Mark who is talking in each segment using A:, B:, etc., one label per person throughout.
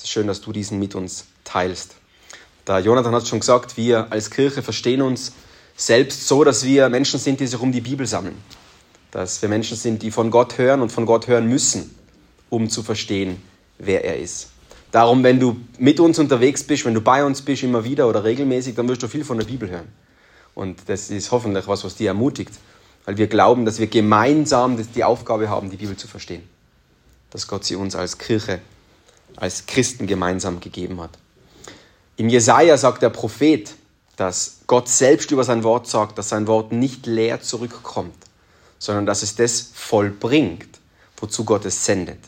A: Es ist schön, dass du diesen mit uns teilst. Der Jonathan hat schon gesagt, wir als Kirche verstehen uns selbst so, dass wir Menschen sind, die sich um die Bibel sammeln. Dass wir Menschen sind, die von Gott hören und von Gott hören müssen, um zu verstehen, wer er ist. Darum, wenn du mit uns unterwegs bist, wenn du bei uns bist, immer wieder oder regelmäßig, dann wirst du viel von der Bibel hören. Und das ist hoffentlich was, was dich ermutigt, weil wir glauben, dass wir gemeinsam die Aufgabe haben, die Bibel zu verstehen. Dass Gott sie uns als Kirche, als Christen gemeinsam gegeben hat. Im Jesaja sagt der Prophet, dass Gott selbst über sein Wort sagt, dass sein Wort nicht leer zurückkommt, sondern dass es das vollbringt, wozu Gott es sendet.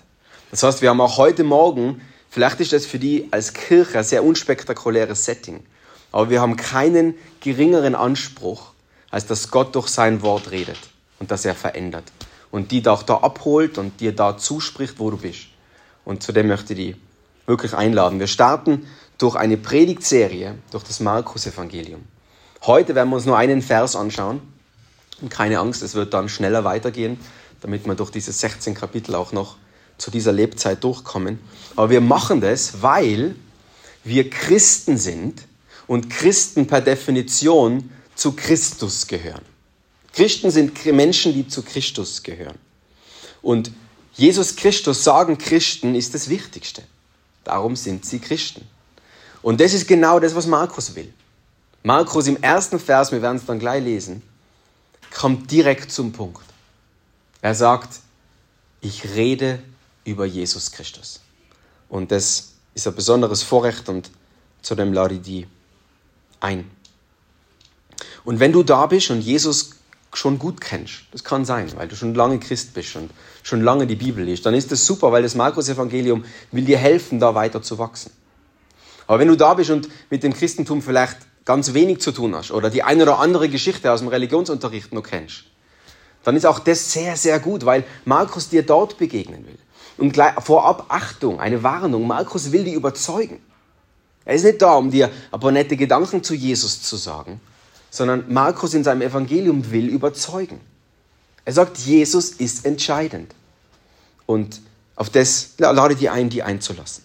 A: Das heißt, wir haben auch heute Morgen, vielleicht ist das für die als Kirche ein sehr unspektakuläres Setting, aber wir haben keinen geringeren Anspruch, als dass Gott durch sein Wort redet und dass er verändert und die auch da abholt und dir da zuspricht, wo du bist. Und zu dem möchte ich die wirklich einladen. Wir starten durch eine Predigtserie, durch das Markus-Evangelium. Heute werden wir uns nur einen Vers anschauen. Und keine Angst, es wird dann schneller weitergehen, damit wir durch diese 16 Kapitel auch noch zu dieser Lebzeit durchkommen. Aber wir machen das, weil wir Christen sind und Christen per Definition zu Christus gehören. Christen sind Menschen, die zu Christus gehören. Und Jesus Christus sagen Christen ist das Wichtigste. Darum sind sie Christen. Und das ist genau das, was Markus will. Markus im ersten Vers, wir werden es dann gleich lesen, kommt direkt zum Punkt. Er sagt, ich rede über Jesus Christus. Und das ist ein besonderes Vorrecht und zu dem lade ich die ein. Und wenn du da bist und Jesus schon gut kennst, das kann sein, weil du schon lange Christ bist und schon lange die Bibel liest, dann ist das super, weil das Markus-Evangelium will dir helfen, da weiter zu wachsen. Aber wenn du da bist und mit dem Christentum vielleicht ganz wenig zu tun hast oder die eine oder andere Geschichte aus dem Religionsunterricht noch kennst, dann ist auch das sehr, sehr gut, weil Markus dir dort begegnen will. Und gleich, vorab Achtung, eine Warnung, Markus will dich überzeugen. Er ist nicht da, um dir ein paar nette Gedanken zu Jesus zu sagen, sondern Markus in seinem Evangelium will überzeugen. Er sagt, Jesus ist entscheidend. Und auf das lade die ein, die einzulassen.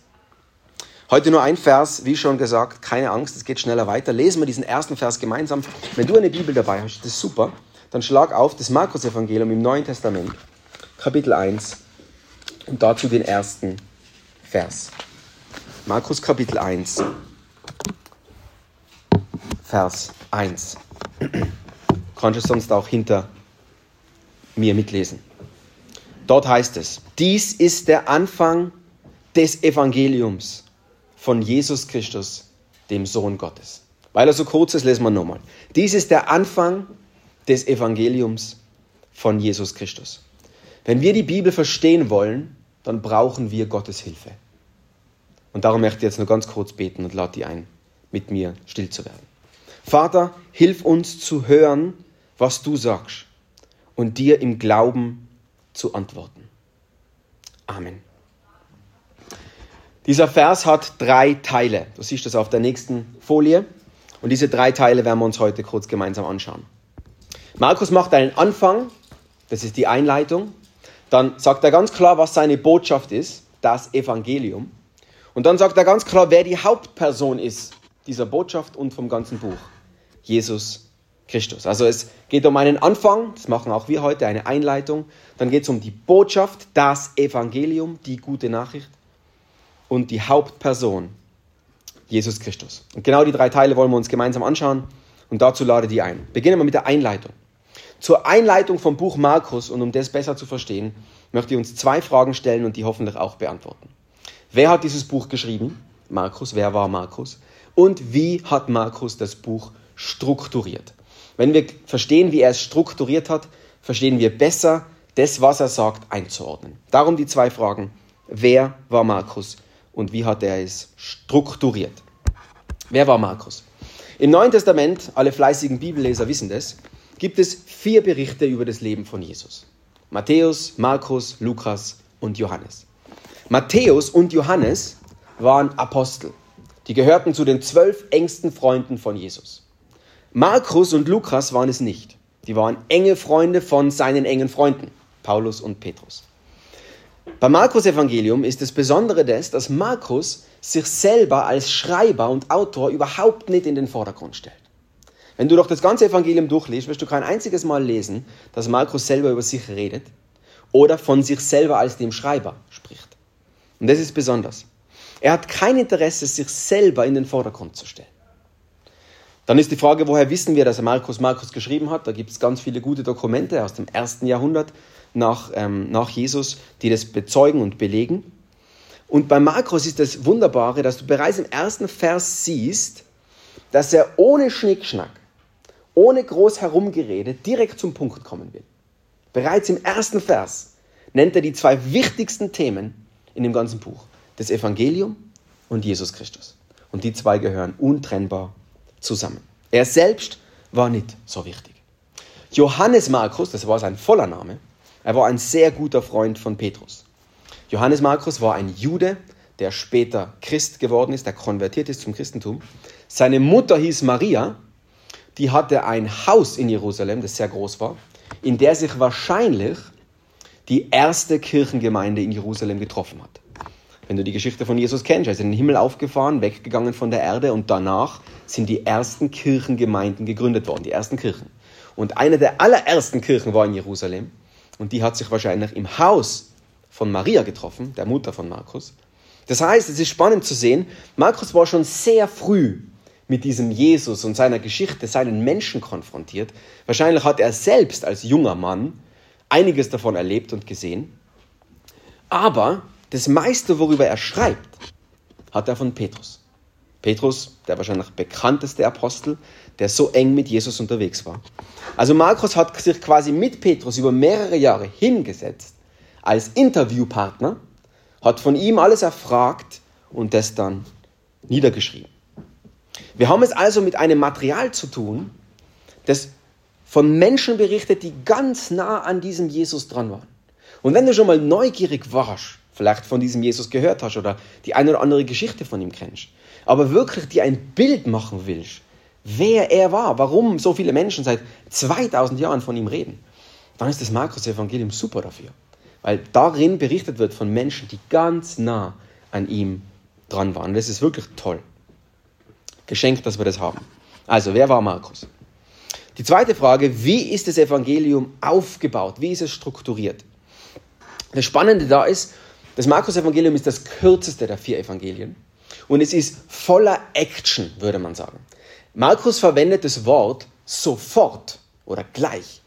A: Heute nur ein Vers, wie schon gesagt, keine Angst, es geht schneller weiter. Lesen wir diesen ersten Vers gemeinsam. Wenn du eine Bibel dabei hast, das ist super, dann schlag auf das Markus-Evangelium im Neuen Testament, Kapitel 1 und dazu den ersten Vers. Markus Kapitel 1, Vers 1. Kannst du sonst auch hinter mir mitlesen. Dort heißt es, dies ist der Anfang des Evangeliums von Jesus Christus, dem Sohn Gottes. Weil er so kurz ist, lesen wir nochmal. Dies ist der Anfang des Evangeliums von Jesus Christus. Wenn wir die Bibel verstehen wollen, dann brauchen wir Gottes Hilfe. Und darum möchte ich jetzt nur ganz kurz beten und lade die ein, mit mir still zu werden. Vater, hilf uns zu hören, was du sagst und dir im Glauben zu antworten. Amen. Dieser Vers hat drei Teile. Du siehst das auf der nächsten Folie. Und diese drei Teile werden wir uns heute kurz gemeinsam anschauen. Markus macht einen Anfang, das ist die Einleitung. Dann sagt er ganz klar, was seine Botschaft ist, das Evangelium. Und dann sagt er ganz klar, wer die Hauptperson ist dieser Botschaft und vom ganzen Buch. Jesus Christus. Also es geht um einen Anfang, das machen auch wir heute, eine Einleitung. Dann geht es um die Botschaft, das Evangelium, die gute Nachricht und die Hauptperson, Jesus Christus. Und genau die drei Teile wollen wir uns gemeinsam anschauen und dazu lade die ein. Beginnen wir mit der Einleitung. Zur Einleitung vom Buch Markus und um das besser zu verstehen, möchte ich uns zwei Fragen stellen und die hoffentlich auch beantworten. Wer hat dieses Buch geschrieben? Markus. Wer war Markus? Und wie hat Markus das Buch strukturiert? Wenn wir verstehen, wie er es strukturiert hat, verstehen wir besser, das, was er sagt, einzuordnen. Darum die zwei Fragen. Wer war Markus? und wie hat er es strukturiert. Wer war Markus? Im Neuen Testament, alle fleißigen Bibelleser wissen das, gibt es vier Berichte über das Leben von Jesus. Matthäus, Markus, Lukas und Johannes. Matthäus und Johannes waren Apostel. Die gehörten zu den zwölf engsten Freunden von Jesus. Markus und Lukas waren es nicht. Die waren enge Freunde von seinen engen Freunden, Paulus und Petrus. Beim Markus-Evangelium ist das Besondere das, dass Markus sich selber als Schreiber und Autor überhaupt nicht in den Vordergrund stellt. Wenn du doch das ganze Evangelium durchliest, wirst du kein einziges Mal lesen, dass Markus selber über sich redet oder von sich selber als dem Schreiber spricht. Und das ist besonders. Er hat kein Interesse, sich selber in den Vordergrund zu stellen. Dann ist die Frage, woher wissen wir, dass er Markus Markus geschrieben hat? Da gibt es ganz viele gute Dokumente aus dem ersten Jahrhundert nach, ähm, nach Jesus, die das bezeugen und belegen. Und bei Markus ist das Wunderbare, dass du bereits im ersten Vers siehst, dass er ohne Schnickschnack, ohne groß herumgerede, direkt zum Punkt kommen will. Bereits im ersten Vers nennt er die zwei wichtigsten Themen in dem ganzen Buch. Das Evangelium und Jesus Christus. Und die zwei gehören untrennbar zusammen. Er selbst war nicht so wichtig. Johannes Markus, das war sein voller Name, er war ein sehr guter Freund von Petrus. Johannes Markus war ein Jude, der später Christ geworden ist, der konvertiert ist zum Christentum. Seine Mutter hieß Maria, die hatte ein Haus in Jerusalem, das sehr groß war, in der sich wahrscheinlich die erste Kirchengemeinde in Jerusalem getroffen hat. Wenn du die Geschichte von Jesus kennst, er ist in den Himmel aufgefahren, weggegangen von der Erde und danach sind die ersten Kirchengemeinden gegründet worden, die ersten Kirchen. Und eine der allerersten Kirchen war in Jerusalem und die hat sich wahrscheinlich im Haus von Maria getroffen, der Mutter von Markus. Das heißt, es ist spannend zu sehen, Markus war schon sehr früh mit diesem Jesus und seiner Geschichte, seinen Menschen konfrontiert. Wahrscheinlich hat er selbst als junger Mann einiges davon erlebt und gesehen. Aber das meiste, worüber er schreibt, hat er von Petrus. Petrus, der wahrscheinlich bekannteste Apostel, der so eng mit Jesus unterwegs war. Also Markus hat sich quasi mit Petrus über mehrere Jahre hingesetzt als Interviewpartner, hat von ihm alles erfragt und das dann niedergeschrieben. Wir haben es also mit einem Material zu tun, das von Menschen berichtet, die ganz nah an diesem Jesus dran waren. Und wenn du schon mal neugierig warst, vielleicht von diesem Jesus gehört hast oder die eine oder andere Geschichte von ihm kennst, aber wirklich dir ein Bild machen willst, wer er war, warum so viele Menschen seit 2000 Jahren von ihm reden, dann ist das Markus-Evangelium super dafür. Weil darin berichtet wird von Menschen, die ganz nah an ihm dran waren. Das ist wirklich toll. Geschenkt, dass wir das haben. Also, wer war Markus? Die zweite Frage, wie ist das Evangelium aufgebaut? Wie ist es strukturiert? Das Spannende da ist, das Markus-Evangelium ist das kürzeste der vier Evangelien und es ist voller Action, würde man sagen. Markus verwendet das Wort sofort oder gleich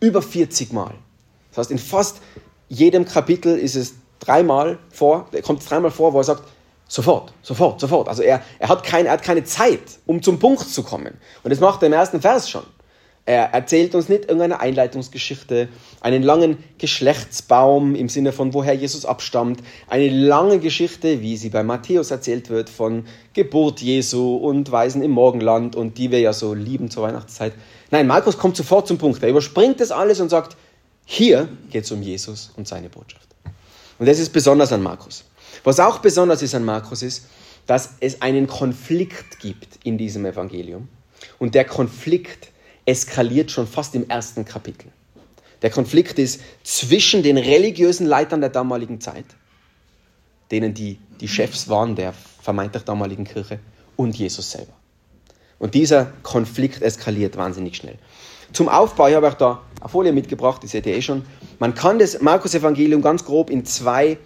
A: über 40 Mal. Das heißt, in fast jedem Kapitel ist es dreimal vor, kommt dreimal vor, wo er sagt, Sofort, sofort, sofort. Also er, er, hat kein, er hat keine Zeit, um zum Punkt zu kommen. Und das macht er im ersten Vers schon. Er erzählt uns nicht irgendeine Einleitungsgeschichte, einen langen Geschlechtsbaum im Sinne von woher Jesus abstammt, eine lange Geschichte, wie sie bei Matthäus erzählt wird, von Geburt Jesu und Weisen im Morgenland und die wir ja so lieben zur Weihnachtszeit. Nein, Markus kommt sofort zum Punkt. Er überspringt das alles und sagt, hier geht es um Jesus und seine Botschaft. Und das ist besonders an Markus. Was auch besonders ist an Markus ist, dass es einen Konflikt gibt in diesem Evangelium. Und der Konflikt eskaliert schon fast im ersten Kapitel. Der Konflikt ist zwischen den religiösen Leitern der damaligen Zeit, denen die, die Chefs waren der vermeintlich damaligen Kirche, und Jesus selber. Und dieser Konflikt eskaliert wahnsinnig schnell. Zum Aufbau, ich habe auch da eine Folie mitgebracht, die seht ihr eh schon. Man kann das Markus-Evangelium ganz grob in zwei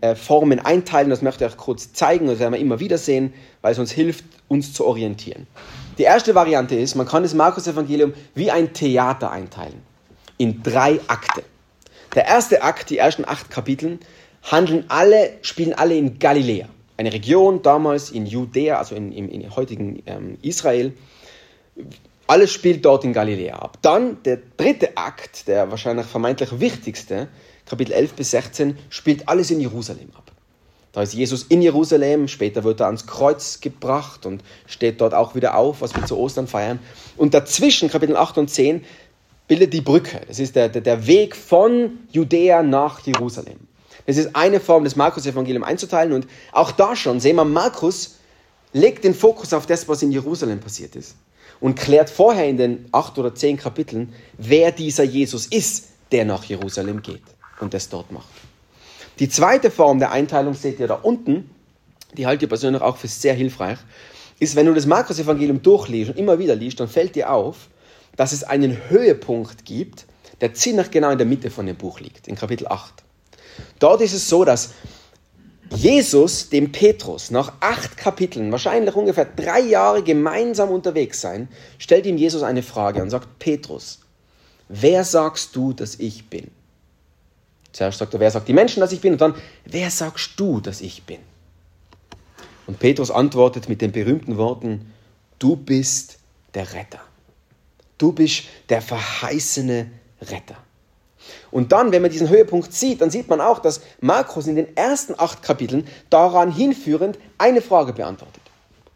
A: äh, Formen einteilen. Das möchte ich euch kurz zeigen, das werden wir immer wieder sehen, weil es uns hilft, uns zu orientieren. Die erste Variante ist, man kann das Markus-Evangelium wie ein Theater einteilen. In drei Akte. Der erste Akt, die ersten acht Kapiteln, handeln alle, spielen alle in Galiläa. Eine Region damals in Judäa, also in, in, in heutigen ähm, Israel. Alles spielt dort in Galiläa ab. Dann der dritte Akt, der wahrscheinlich vermeintlich wichtigste, Kapitel 11 bis 16, spielt alles in Jerusalem ab. Da ist Jesus in Jerusalem, später wird er ans Kreuz gebracht und steht dort auch wieder auf, was wir zu Ostern feiern. Und dazwischen, Kapitel 8 und 10, bildet die Brücke. Das ist der, der, Weg von Judäa nach Jerusalem. Das ist eine Form, das Markus-Evangelium einzuteilen. Und auch da schon sehen wir, Markus legt den Fokus auf das, was in Jerusalem passiert ist. Und klärt vorher in den acht oder zehn Kapiteln, wer dieser Jesus ist, der nach Jerusalem geht und das dort macht. Die zweite Form der Einteilung seht ihr da unten, die halte ich persönlich auch für sehr hilfreich, ist, wenn du das Markus-Evangelium durchliest und immer wieder liest, dann fällt dir auf, dass es einen Höhepunkt gibt, der ziemlich genau in der Mitte von dem Buch liegt, in Kapitel 8. Dort ist es so, dass Jesus dem Petrus nach acht Kapiteln, wahrscheinlich ungefähr drei Jahre gemeinsam unterwegs sein, stellt ihm Jesus eine Frage und sagt, Petrus, wer sagst du, dass ich bin? Zuerst sagt er, wer sagt die Menschen, dass ich bin? Und dann, wer sagst du, dass ich bin? Und Petrus antwortet mit den berühmten Worten, du bist der Retter. Du bist der verheißene Retter. Und dann, wenn man diesen Höhepunkt sieht, dann sieht man auch, dass Markus in den ersten acht Kapiteln daran hinführend eine Frage beantwortet.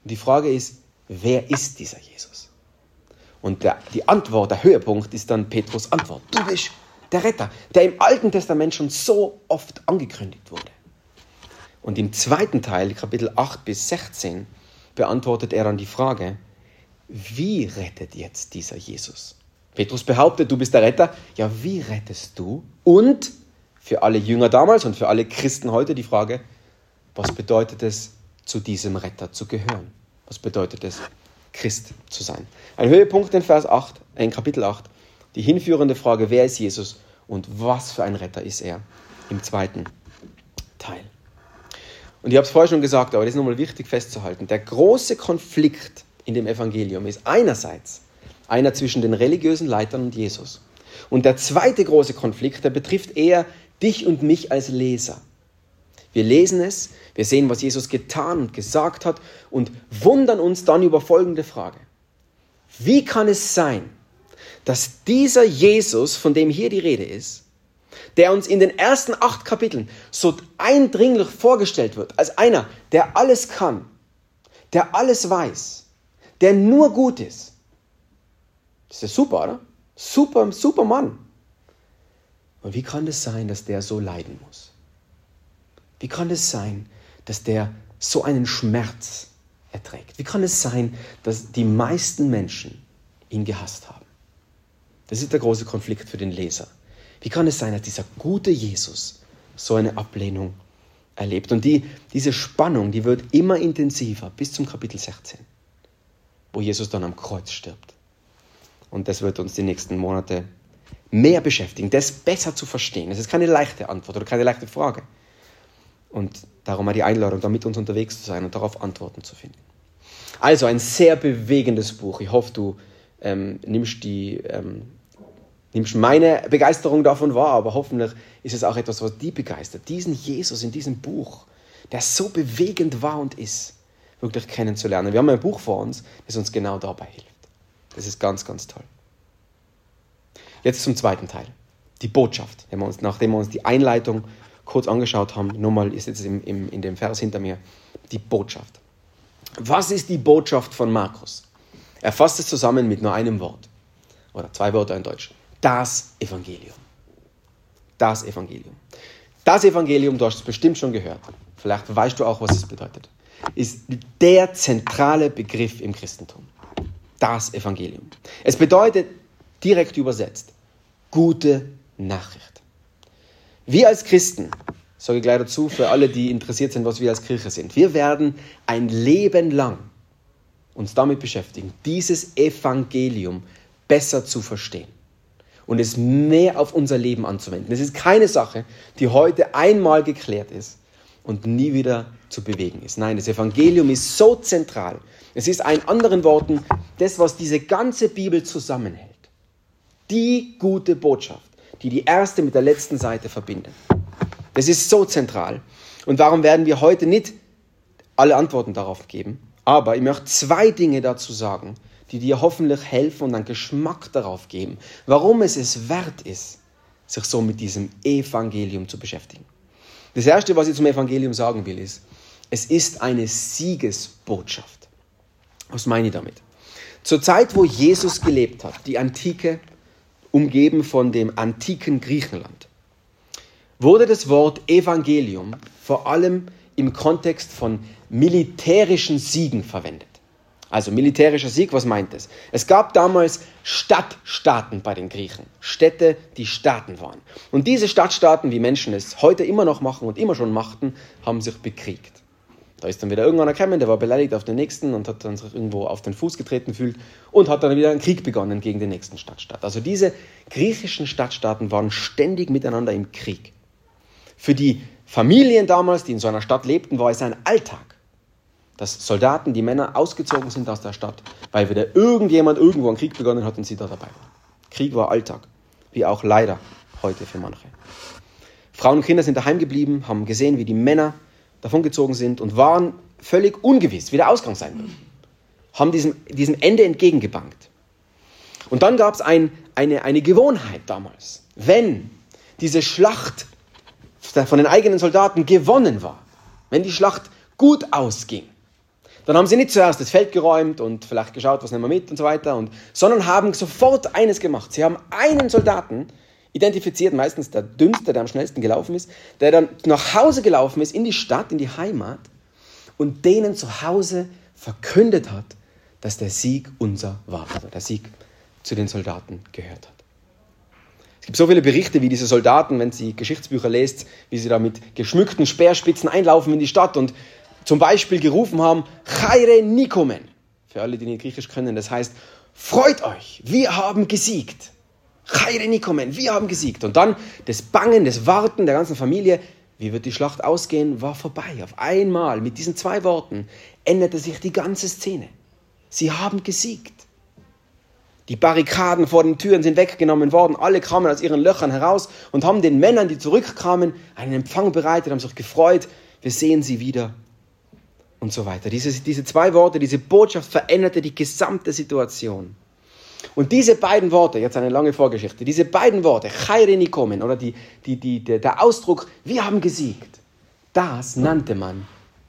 A: Und die Frage ist, wer ist dieser Jesus? Und der, die Antwort, der Höhepunkt ist dann Petrus Antwort. Du bist der Retter, der im Alten Testament schon so oft angekündigt wurde. Und im zweiten Teil, Kapitel 8 bis 16, beantwortet er dann die Frage, wie rettet jetzt dieser Jesus? Petrus behauptet, du bist der Retter. Ja, wie rettest du? Und für alle Jünger damals und für alle Christen heute die Frage, was bedeutet es, zu diesem Retter zu gehören? Was bedeutet es, Christ zu sein? Ein Höhepunkt in Vers 8, in Kapitel 8, die hinführende Frage, wer ist Jesus und was für ein Retter ist er im zweiten Teil. Und ich habe es vorher schon gesagt, aber das ist nochmal wichtig festzuhalten. Der große Konflikt in dem Evangelium ist einerseits einer zwischen den religiösen Leitern und Jesus. Und der zweite große Konflikt, der betrifft eher dich und mich als Leser. Wir lesen es, wir sehen, was Jesus getan und gesagt hat und wundern uns dann über folgende Frage. Wie kann es sein, dass dieser Jesus, von dem hier die Rede ist, der uns in den ersten acht Kapiteln so eindringlich vorgestellt wird, als einer, der alles kann, der alles weiß, der nur gut ist. Das ist super, oder? Super, super Mann. Und wie kann es sein, dass der so leiden muss? Wie kann es sein, dass der so einen Schmerz erträgt? Wie kann es sein, dass die meisten Menschen ihn gehasst haben? Das ist der große Konflikt für den Leser. Wie kann es sein, dass dieser gute Jesus so eine Ablehnung erlebt? Und die, diese Spannung, die wird immer intensiver bis zum Kapitel 16, wo Jesus dann am Kreuz stirbt. Und das wird uns die nächsten Monate mehr beschäftigen, das besser zu verstehen. Das ist keine leichte Antwort oder keine leichte Frage. Und darum mal die Einladung, da mit uns unterwegs zu sein und darauf Antworten zu finden. Also ein sehr bewegendes Buch. Ich hoffe, du ähm, nimmst die ähm, nimmst meine Begeisterung davon wahr, aber hoffentlich ist es auch etwas, was die begeistert. Diesen Jesus in diesem Buch, der so bewegend war und ist, wirklich kennenzulernen. Wir haben ein Buch vor uns, das uns genau dabei hilft. Das ist ganz, ganz toll. Jetzt zum zweiten Teil. Die Botschaft. Wir uns, nachdem wir uns die Einleitung kurz angeschaut haben, nochmal ist jetzt im, im, in dem Vers hinter mir die Botschaft. Was ist die Botschaft von Markus? Er fasst es zusammen mit nur einem Wort. Oder zwei Wörter in Deutsch das Evangelium. Das Evangelium. Das Evangelium, du hast es bestimmt schon gehört, vielleicht weißt du auch, was es bedeutet, ist der zentrale Begriff im Christentum. Das Evangelium. Es bedeutet direkt übersetzt gute Nachricht. Wir als Christen, sage ich gleich dazu, für alle, die interessiert sind, was wir als Kirche sind, wir werden ein Leben lang uns damit beschäftigen, dieses Evangelium besser zu verstehen und es mehr auf unser Leben anzuwenden. Es ist keine Sache, die heute einmal geklärt ist und nie wieder zu bewegen ist. Nein, das Evangelium ist so zentral. Es ist in anderen Worten das, was diese ganze Bibel zusammenhält. Die gute Botschaft, die die erste mit der letzten Seite verbindet. Das ist so zentral. Und warum werden wir heute nicht alle Antworten darauf geben? Aber ich möchte zwei Dinge dazu sagen, die dir hoffentlich helfen und einen Geschmack darauf geben, warum es es wert ist, sich so mit diesem Evangelium zu beschäftigen. Das Erste, was ich zum Evangelium sagen will, ist, es ist eine Siegesbotschaft. Was meine ich damit? Zur Zeit, wo Jesus gelebt hat, die Antike, umgeben von dem antiken Griechenland, wurde das Wort Evangelium vor allem im Kontext von militärischen Siegen verwendet. Also militärischer Sieg, was meint es? Es gab damals Stadtstaaten bei den Griechen. Städte, die Staaten waren. Und diese Stadtstaaten, wie Menschen es heute immer noch machen und immer schon machten, haben sich bekriegt. Da ist dann wieder irgendwann gekommen, der war beleidigt auf den nächsten und hat dann sich irgendwo auf den Fuß getreten fühlt und hat dann wieder einen Krieg begonnen gegen den nächsten Stadtstaat. Also diese griechischen Stadtstaaten waren ständig miteinander im Krieg. Für die Familien damals, die in so einer Stadt lebten, war es ein Alltag, dass Soldaten, die Männer ausgezogen sind aus der Stadt, weil wieder irgendjemand irgendwo einen Krieg begonnen hat und sie da dabei waren. Krieg war Alltag, wie auch leider heute für manche. Frauen und Kinder sind daheim geblieben, haben gesehen, wie die Männer davongezogen sind und waren völlig ungewiss, wie der Ausgang sein wird. Haben diesem, diesem Ende entgegengebankt. Und dann gab es ein, eine, eine Gewohnheit damals. Wenn diese Schlacht von den eigenen Soldaten gewonnen war, wenn die Schlacht gut ausging, dann haben sie nicht zuerst das Feld geräumt und vielleicht geschaut, was nehmen wir mit und so weiter, und, sondern haben sofort eines gemacht. Sie haben einen Soldaten identifiziert, meistens der dünnste, der am schnellsten gelaufen ist, der dann nach Hause gelaufen ist, in die Stadt, in die Heimat und denen zu Hause verkündet hat, dass der Sieg unser war, also der Sieg zu den Soldaten gehört hat. Es gibt so viele Berichte, wie diese Soldaten, wenn sie Geschichtsbücher lest, wie sie da mit geschmückten Speerspitzen einlaufen in die Stadt und zum Beispiel gerufen haben, Chaire Nikomen. Für alle, die nicht Griechisch können, das heißt, freut euch, wir haben gesiegt. Chaire Nikomen, wir haben gesiegt. Und dann das Bangen, das Warten der ganzen Familie, wie wird die Schlacht ausgehen, war vorbei. Auf einmal, mit diesen zwei Worten, änderte sich die ganze Szene. Sie haben gesiegt. Die Barrikaden vor den Türen sind weggenommen worden. Alle kamen aus ihren Löchern heraus und haben den Männern, die zurückkamen, einen Empfang bereitet, haben sich gefreut. Wir sehen sie wieder. Und so weiter. Diese, diese zwei Worte, diese Botschaft veränderte die gesamte Situation. Und diese beiden Worte, jetzt eine lange Vorgeschichte, diese beiden Worte, Chaireni kommen, oder die, die, die, der, der Ausdruck, wir haben gesiegt, das nannte man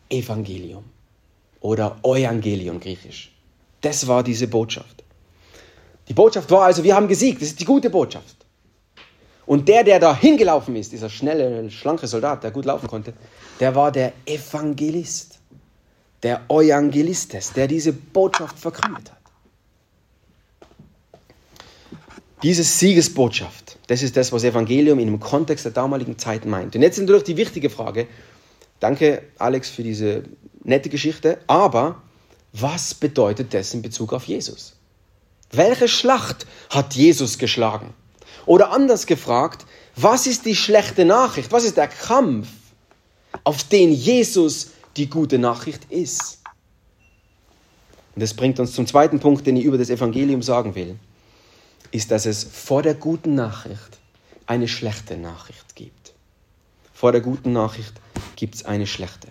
A: Evangelium oder Evangelium griechisch. Das war diese Botschaft. Die Botschaft war also, wir haben gesiegt, das ist die gute Botschaft. Und der, der da hingelaufen ist, dieser schnelle, schlanke Soldat, der gut laufen konnte, der war der Evangelist, der Evangelistes, der diese Botschaft verkündet hat. Diese Siegesbotschaft, das ist das, was Evangelium in dem Kontext der damaligen Zeit meint. Und jetzt natürlich die wichtige Frage, danke Alex für diese nette Geschichte, aber was bedeutet das in Bezug auf Jesus? Welche Schlacht hat Jesus geschlagen? Oder anders gefragt, was ist die schlechte Nachricht? Was ist der Kampf, auf den Jesus die gute Nachricht ist? Und das bringt uns zum zweiten Punkt, den ich über das Evangelium sagen will ist, dass es vor der guten Nachricht eine schlechte Nachricht gibt. Vor der guten Nachricht gibt es eine schlechte.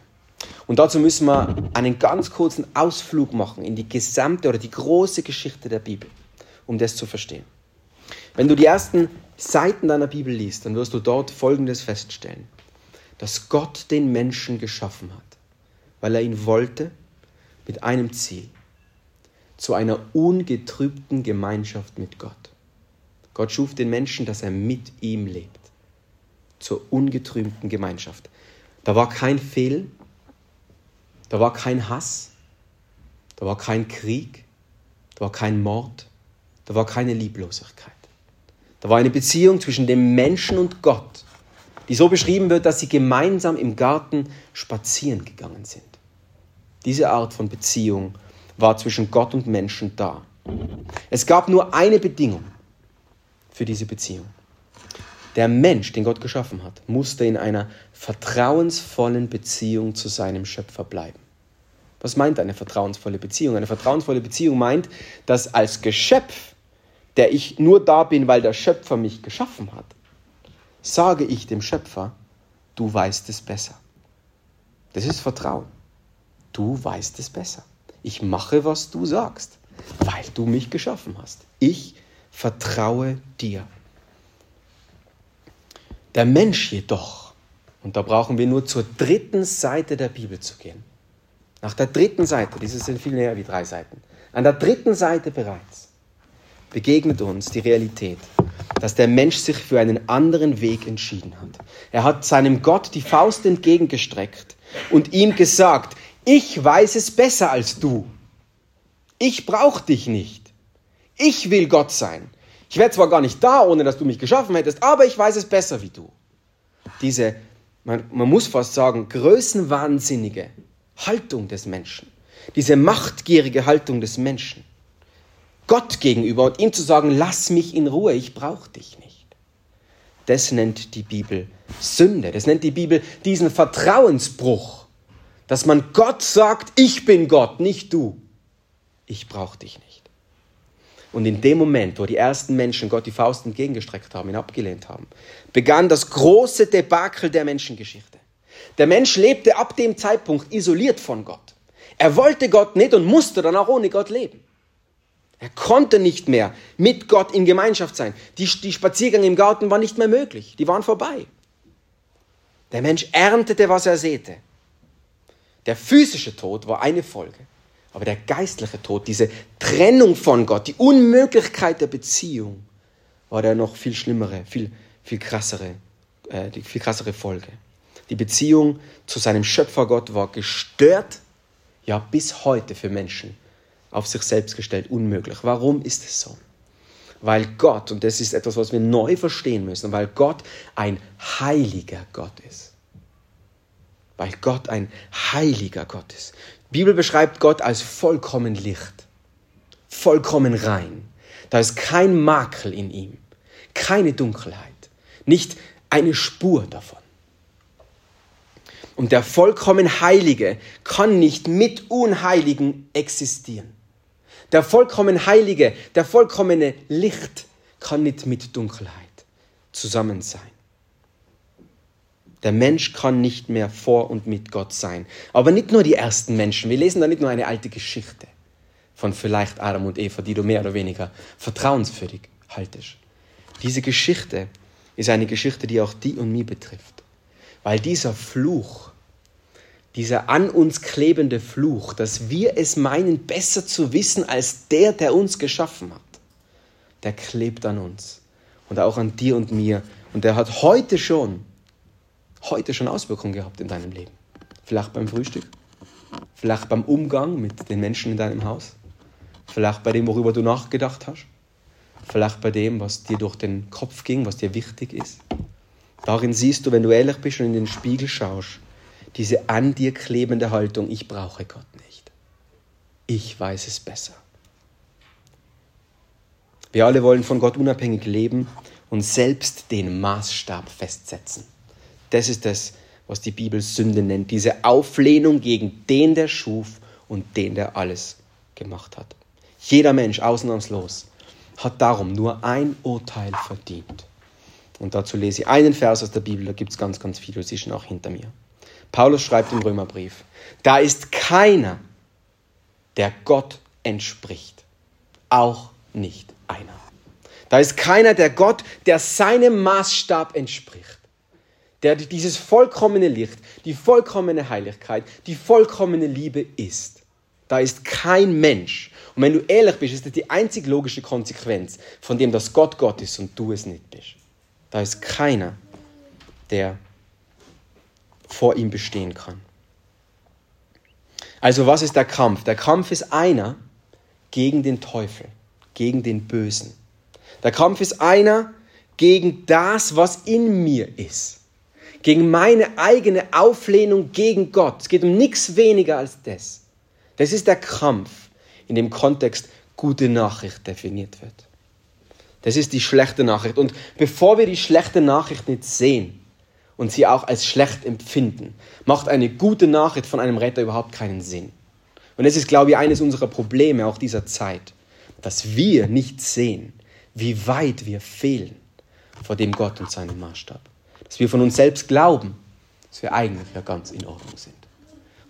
A: Und dazu müssen wir einen ganz kurzen Ausflug machen in die gesamte oder die große Geschichte der Bibel, um das zu verstehen. Wenn du die ersten Seiten deiner Bibel liest, dann wirst du dort Folgendes feststellen, dass Gott den Menschen geschaffen hat, weil er ihn wollte mit einem Ziel, zu einer ungetrübten Gemeinschaft mit Gott. Gott schuf den Menschen, dass er mit ihm lebt. Zur ungetrübten Gemeinschaft. Da war kein Fehl, da war kein Hass, da war kein Krieg, da war kein Mord, da war keine Lieblosigkeit. Da war eine Beziehung zwischen dem Menschen und Gott, die so beschrieben wird, dass sie gemeinsam im Garten spazieren gegangen sind. Diese Art von Beziehung war zwischen Gott und Menschen da. Es gab nur eine Bedingung für diese Beziehung. Der Mensch, den Gott geschaffen hat, musste in einer vertrauensvollen Beziehung zu seinem Schöpfer bleiben. Was meint eine vertrauensvolle Beziehung? Eine vertrauensvolle Beziehung meint, dass als Geschöpf, der ich nur da bin, weil der Schöpfer mich geschaffen hat, sage ich dem Schöpfer, du weißt es besser. Das ist Vertrauen. Du weißt es besser. Ich mache, was du sagst, weil du mich geschaffen hast. Ich vertraue dir. Der Mensch jedoch, und da brauchen wir nur zur dritten Seite der Bibel zu gehen. Nach der dritten Seite, diese sind viel näher wie drei Seiten, an der dritten Seite bereits begegnet uns die Realität, dass der Mensch sich für einen anderen Weg entschieden hat. Er hat seinem Gott die Faust entgegengestreckt und ihm gesagt, ich weiß es besser als du. Ich brauche dich nicht. Ich will Gott sein. Ich wäre zwar gar nicht da, ohne dass du mich geschaffen hättest, aber ich weiß es besser wie du. Diese, man, man muss fast sagen, größenwahnsinnige Haltung des Menschen. Diese machtgierige Haltung des Menschen. Gott gegenüber und ihm zu sagen, lass mich in Ruhe, ich brauche dich nicht. Das nennt die Bibel Sünde. Das nennt die Bibel diesen Vertrauensbruch, dass man Gott sagt, ich bin Gott, nicht du. Ich brauche dich nicht. Und in dem Moment, wo die ersten Menschen Gott die Faust entgegengestreckt haben, ihn abgelehnt haben, begann das große Debakel der Menschengeschichte. Der Mensch lebte ab dem Zeitpunkt isoliert von Gott. Er wollte Gott nicht und musste dann auch ohne Gott leben. Er konnte nicht mehr mit Gott in Gemeinschaft sein. Die, die Spaziergänge im Garten waren nicht mehr möglich. Die waren vorbei. Der Mensch erntete, was er säte. Der physische Tod war eine Folge. Aber der geistliche Tod, diese Trennung von Gott, die Unmöglichkeit der Beziehung, war der noch viel schlimmere, viel, viel krassere, äh, die viel krassere Folge. Die Beziehung zu seinem Schöpfer Gott war gestört, ja bis heute für Menschen auf sich selbst gestellt unmöglich. Warum ist es so? Weil Gott, und das ist etwas, was wir neu verstehen müssen, weil Gott ein heiliger Gott ist. Weil Gott ein heiliger Gott ist. Die Bibel beschreibt Gott als vollkommen Licht, vollkommen rein. Da ist kein Makel in ihm, keine Dunkelheit, nicht eine Spur davon. Und der vollkommen Heilige kann nicht mit Unheiligen existieren. Der vollkommen Heilige, der vollkommene Licht kann nicht mit Dunkelheit zusammen sein. Der Mensch kann nicht mehr vor und mit Gott sein. Aber nicht nur die ersten Menschen. Wir lesen da nicht nur eine alte Geschichte von vielleicht Adam und Eva, die du mehr oder weniger vertrauenswürdig haltest. Diese Geschichte ist eine Geschichte, die auch die und mich betrifft. Weil dieser Fluch, dieser an uns klebende Fluch, dass wir es meinen, besser zu wissen als der, der uns geschaffen hat, der klebt an uns und auch an dir und mir. Und der hat heute schon heute schon Auswirkungen gehabt in deinem Leben. Vielleicht beim Frühstück, vielleicht beim Umgang mit den Menschen in deinem Haus, vielleicht bei dem, worüber du nachgedacht hast, vielleicht bei dem, was dir durch den Kopf ging, was dir wichtig ist. Darin siehst du, wenn du ehrlich bist und in den Spiegel schaust, diese an dir klebende Haltung, ich brauche Gott nicht. Ich weiß es besser. Wir alle wollen von Gott unabhängig leben und selbst den Maßstab festsetzen. Das ist das, was die Bibel Sünde nennt. Diese Auflehnung gegen den, der schuf und den, der alles gemacht hat. Jeder Mensch, ausnahmslos, hat darum nur ein Urteil verdient. Und dazu lese ich einen Vers aus der Bibel, da gibt es ganz, ganz viele, sie sind auch hinter mir. Paulus schreibt im Römerbrief, da ist keiner, der Gott entspricht. Auch nicht einer. Da ist keiner, der Gott, der seinem Maßstab entspricht der dieses vollkommene Licht, die vollkommene Heiligkeit, die vollkommene Liebe ist. Da ist kein Mensch. Und wenn du ehrlich bist, ist das die einzig logische Konsequenz von dem, dass Gott Gott ist und du es nicht bist. Da ist keiner, der vor ihm bestehen kann. Also was ist der Kampf? Der Kampf ist einer gegen den Teufel, gegen den Bösen. Der Kampf ist einer gegen das, was in mir ist gegen meine eigene Auflehnung gegen Gott. Es geht um nichts weniger als das. Das ist der Kampf, in dem Kontext gute Nachricht definiert wird. Das ist die schlechte Nachricht. Und bevor wir die schlechte Nachricht nicht sehen und sie auch als schlecht empfinden, macht eine gute Nachricht von einem Retter überhaupt keinen Sinn. Und das ist, glaube ich, eines unserer Probleme auch dieser Zeit, dass wir nicht sehen, wie weit wir fehlen vor dem Gott und seinem Maßstab dass wir von uns selbst glauben, dass wir eigentlich ja ganz in Ordnung sind.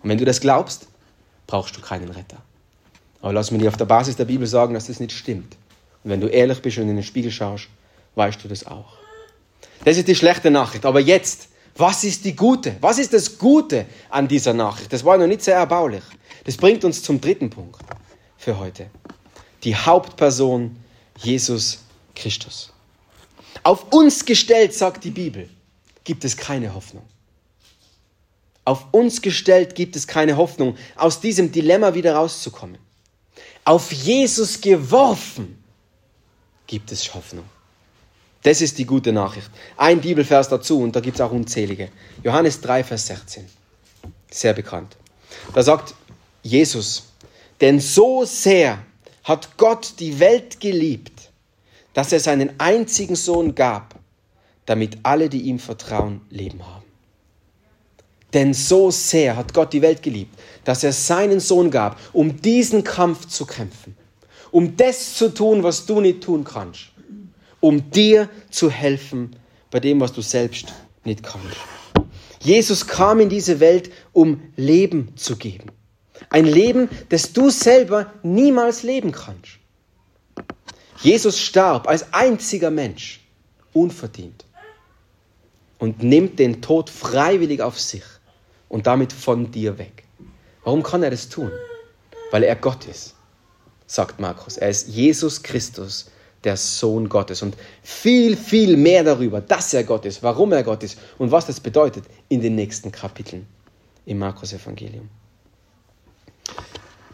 A: Und wenn du das glaubst, brauchst du keinen Retter. Aber lass mir dir auf der Basis der Bibel sagen, dass das nicht stimmt. Und wenn du ehrlich bist und in den Spiegel schaust, weißt du das auch. Das ist die schlechte Nachricht. Aber jetzt, was ist die gute? Was ist das Gute an dieser Nachricht? Das war noch nicht sehr erbaulich. Das bringt uns zum dritten Punkt für heute. Die Hauptperson Jesus Christus. Auf uns gestellt, sagt die Bibel gibt es keine Hoffnung. Auf uns gestellt gibt es keine Hoffnung, aus diesem Dilemma wieder rauszukommen. auf Jesus geworfen, gibt es Hoffnung. Das ist die gute Nachricht. Ein Bibelvers dazu und da gibt es auch unzählige. Johannes 3, Vers 16. Sehr bekannt. Da sagt Jesus, denn so sehr hat Gott die Welt geliebt, dass er seinen einzigen Sohn gab, damit alle, die ihm vertrauen, Leben haben. Denn so sehr hat Gott die Welt geliebt, dass er seinen Sohn gab, um diesen Kampf zu kämpfen, um das zu tun, was du nicht tun kannst, um dir zu helfen bei dem, was du selbst nicht kannst. Jesus kam in diese Welt, um Leben zu geben. Ein Leben, das du selber niemals leben kannst. Jesus starb als einziger Mensch, unverdient, und nimmt den Tod freiwillig auf sich und damit von dir weg. Warum kann er das tun? Weil er Gott ist, sagt Markus. Er ist Jesus Christus, der Sohn Gottes. Und viel, viel mehr darüber, dass er Gott ist, warum er Gott ist und was das bedeutet, in den nächsten Kapiteln im Markus Evangelium.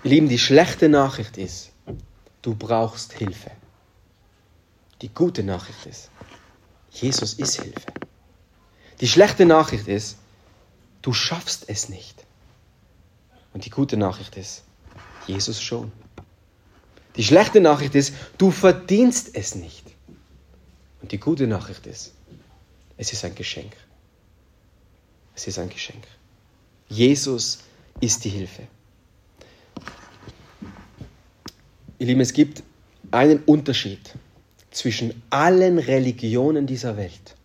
A: Lieben, die schlechte Nachricht ist, du brauchst Hilfe. Die gute Nachricht ist, Jesus ist Hilfe. Die schlechte Nachricht ist, du schaffst es nicht. Und die gute Nachricht ist, Jesus schon. Die schlechte Nachricht ist, du verdienst es nicht. Und die gute Nachricht ist, es ist ein Geschenk. Es ist ein Geschenk. Jesus ist die Hilfe. Ihr Lieben, es gibt einen Unterschied zwischen allen Religionen dieser Welt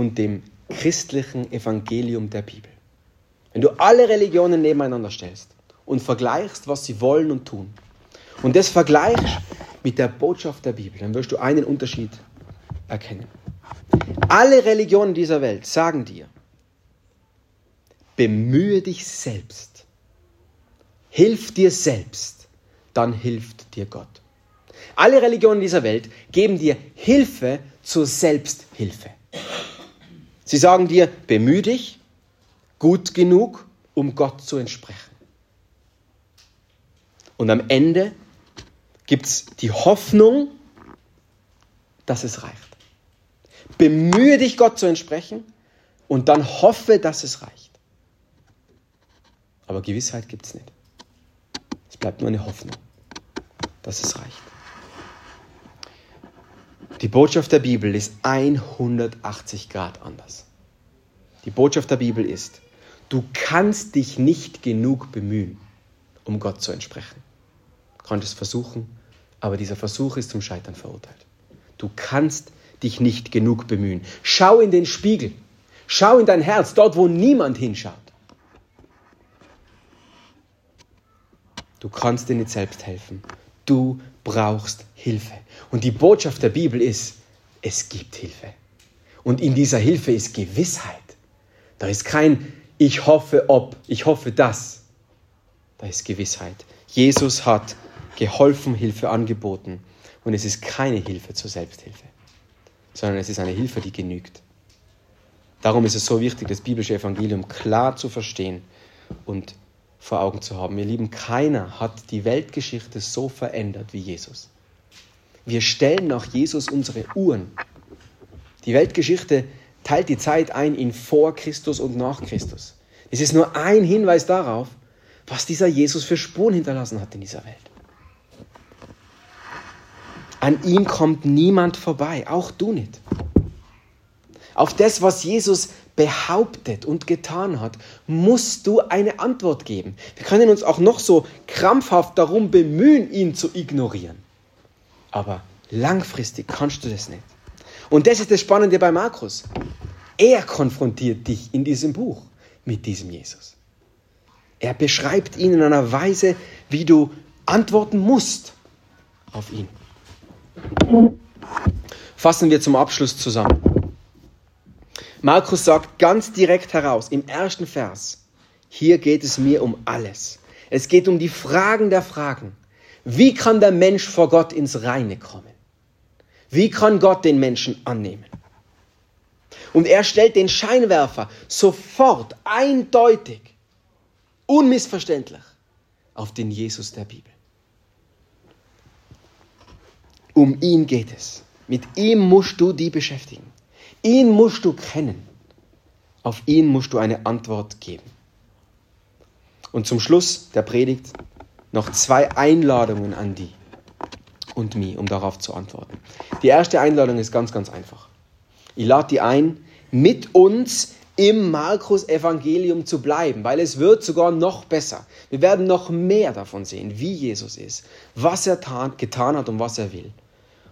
A: und dem christlichen Evangelium der Bibel. Wenn du alle Religionen nebeneinander stellst und vergleichst, was sie wollen und tun, und das vergleichst mit der Botschaft der Bibel, dann wirst du einen Unterschied erkennen. Alle Religionen dieser Welt sagen dir, bemühe dich selbst, hilf dir selbst, dann hilft dir Gott. Alle Religionen dieser Welt geben dir Hilfe zur Selbsthilfe. Sie sagen dir, bemühe dich, gut genug, um Gott zu entsprechen. Und am Ende gibt es die Hoffnung, dass es reicht. Bemühe dich, Gott zu entsprechen und dann hoffe, dass es reicht. Aber Gewissheit gibt es nicht. Es bleibt nur eine Hoffnung, dass es reicht. Die Botschaft der Bibel ist 180 Grad anders. Die Botschaft der Bibel ist, Du kannst dich nicht genug bemühen, um Gott zu entsprechen. Du kannst es versuchen, aber dieser Versuch ist zum Scheitern verurteilt. Du kannst dich nicht genug bemühen. Schau in den Spiegel. Schau in dein Herz, dort, wo niemand hinschaut. Du kannst dir nicht selbst helfen. Du brauchst Hilfe. Und die Botschaft der Bibel ist, es gibt Hilfe. Und in dieser Hilfe ist Gewissheit. Da ist kein ich hoffe ob, ich hoffe das. Da ist Gewissheit. Jesus hat geholfen, Hilfe angeboten. Und es ist keine Hilfe zur Selbsthilfe, sondern es ist eine Hilfe, die genügt. Darum ist es so wichtig, das biblische Evangelium klar zu verstehen und vor Augen zu haben. Ihr Lieben, keiner hat die Weltgeschichte so verändert wie Jesus. Wir stellen nach Jesus unsere Uhren. Die Weltgeschichte teilt die Zeit ein in vor Christus und nach Christus. Es ist nur ein Hinweis darauf, was dieser Jesus für Spuren hinterlassen hat in dieser Welt. An ihm kommt niemand vorbei, auch du nicht. Auf das, was Jesus behauptet und getan hat, musst du eine Antwort geben. Wir können uns auch noch so krampfhaft darum bemühen, ihn zu ignorieren. Aber langfristig kannst du das nicht. Und das ist das Spannende bei Markus. Er konfrontiert dich in diesem Buch mit diesem Jesus. Er beschreibt ihn in einer Weise, wie du antworten musst auf ihn. Fassen wir zum Abschluss zusammen. Markus sagt ganz direkt heraus im ersten Vers, hier geht es mir um alles. Es geht um die Fragen der Fragen. Wie kann der Mensch vor Gott ins Reine kommen? Wie kann Gott den Menschen annehmen? Und er stellt den Scheinwerfer sofort eindeutig, unmissverständlich auf den Jesus der Bibel. Um ihn geht es. Mit ihm musst du die beschäftigen. Ihn musst du kennen. Auf ihn musst du eine Antwort geben. Und zum Schluss der Predigt noch zwei Einladungen an die und mich, um darauf zu antworten. Die erste Einladung ist ganz, ganz einfach. Ich lade die ein, mit uns im Markus-Evangelium zu bleiben, weil es wird sogar noch besser. Wir werden noch mehr davon sehen, wie Jesus ist, was er getan hat und was er will.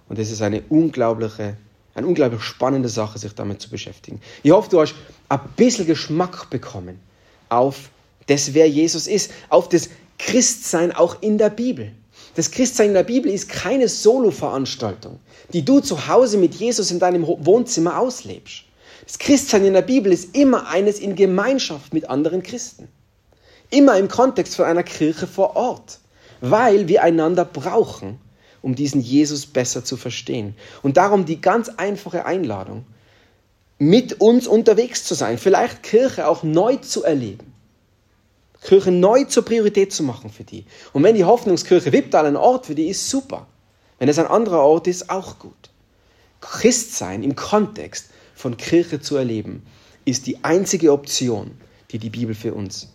A: Und es ist eine unglaubliche, eine unglaublich spannende Sache, sich damit zu beschäftigen. Ich hoffe, du hast ein bisschen Geschmack bekommen auf das, wer Jesus ist, auf das Christsein auch in der Bibel. Das Christsein in der Bibel ist keine Solo-Veranstaltung, die du zu Hause mit Jesus in deinem Wohnzimmer auslebst. Das Christsein in der Bibel ist immer eines in Gemeinschaft mit anderen Christen. Immer im Kontext von einer Kirche vor Ort, weil wir einander brauchen, um diesen Jesus besser zu verstehen. Und darum die ganz einfache Einladung, mit uns unterwegs zu sein, vielleicht Kirche auch neu zu erleben. Kirche neu zur Priorität zu machen für die. Und wenn die Hoffnungskirche Wipptal ein Ort für die ist, super. Wenn es ein anderer Ort ist, auch gut. Christsein im Kontext von Kirche zu erleben, ist die einzige Option, die die Bibel für uns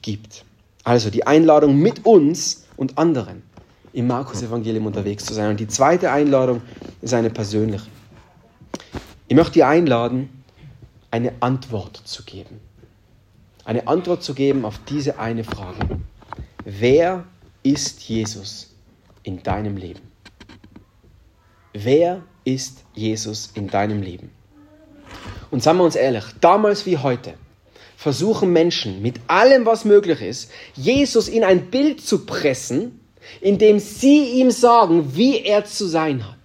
A: gibt. Also die Einladung mit uns und anderen im Markus-Evangelium unterwegs zu sein. Und die zweite Einladung ist eine persönliche. Ich möchte dir einladen, eine Antwort zu geben. Eine Antwort zu geben auf diese eine Frage. Wer ist Jesus in deinem Leben? Wer ist Jesus in deinem Leben? Und sagen wir uns ehrlich, damals wie heute versuchen Menschen mit allem, was möglich ist, Jesus in ein Bild zu pressen, indem sie ihm sagen, wie er zu sein hat.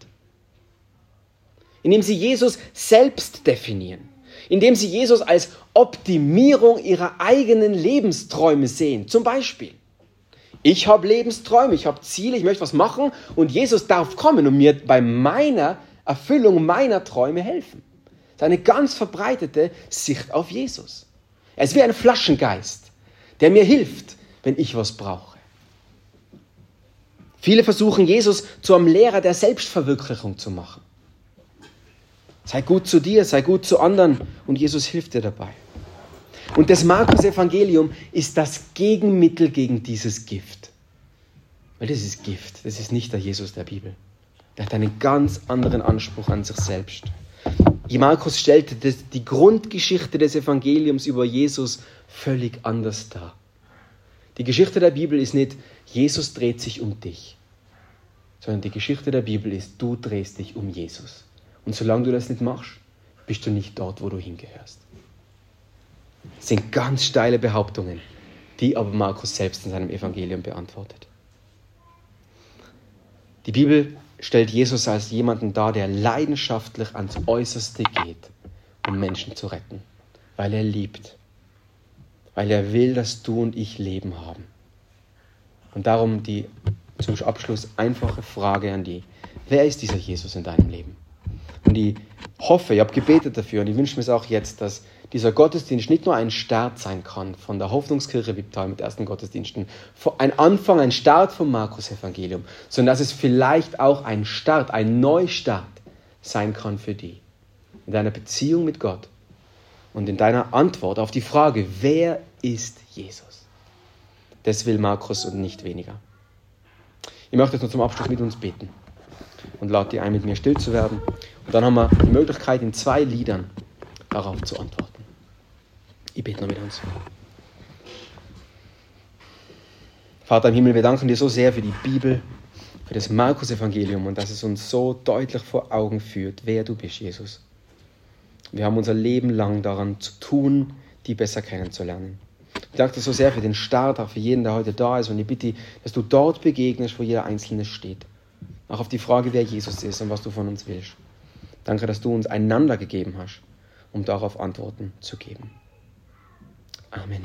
A: Indem sie Jesus selbst definieren. Indem sie Jesus als Optimierung ihrer eigenen Lebensträume sehen. Zum Beispiel, ich habe Lebensträume, ich habe Ziele, ich möchte was machen und Jesus darf kommen und mir bei meiner Erfüllung meiner Träume helfen. Das ist eine ganz verbreitete Sicht auf Jesus. Er ist wie ein Flaschengeist, der mir hilft, wenn ich was brauche. Viele versuchen Jesus zu einem Lehrer der Selbstverwirklichung zu machen. Sei gut zu dir, sei gut zu anderen und Jesus hilft dir dabei. Und das Markus-Evangelium ist das Gegenmittel gegen dieses Gift. Weil das ist Gift, das ist nicht der Jesus der Bibel. Der hat einen ganz anderen Anspruch an sich selbst. Markus stellte die Grundgeschichte des Evangeliums über Jesus völlig anders dar. Die Geschichte der Bibel ist nicht, Jesus dreht sich um dich, sondern die Geschichte der Bibel ist, du drehst dich um Jesus. Und solange du das nicht machst, bist du nicht dort, wo du hingehörst. Das sind ganz steile Behauptungen, die aber Markus selbst in seinem Evangelium beantwortet. Die Bibel stellt Jesus als jemanden dar, der leidenschaftlich ans Äußerste geht, um Menschen zu retten, weil er liebt, weil er will, dass du und ich Leben haben. Und darum die zum Abschluss einfache Frage an die, wer ist dieser Jesus in deinem Leben? Und ich hoffe, ich habe gebetet dafür und ich wünsche mir es auch jetzt, dass dieser Gottesdienst nicht nur ein Start sein kann von der Hoffnungskirche Wipptal mit ersten Gottesdiensten, ein Anfang, ein Start vom Markus-Evangelium, sondern dass es vielleicht auch ein Start, ein Neustart sein kann für die. In deiner Beziehung mit Gott und in deiner Antwort auf die Frage, wer ist Jesus? Das will Markus und nicht weniger. Ich möchte jetzt noch zum Abschluss mit uns beten und lade dich ein, mit mir still zu werden. Und dann haben wir die Möglichkeit, in zwei Liedern darauf zu antworten. Ich bete noch mit uns. Vater im Himmel, wir danken dir so sehr für die Bibel, für das Markus-Evangelium und dass es uns so deutlich vor Augen führt, wer du bist, Jesus. Wir haben unser Leben lang daran zu tun, die besser kennenzulernen. Ich danke dir so sehr für den Start, auch für jeden, der heute da ist. Und ich bitte, dass du dort begegnest, wo jeder Einzelne steht. Auch auf die Frage, wer Jesus ist und was du von uns willst. Danke, dass du uns einander gegeben hast, um darauf Antworten zu geben. Amen.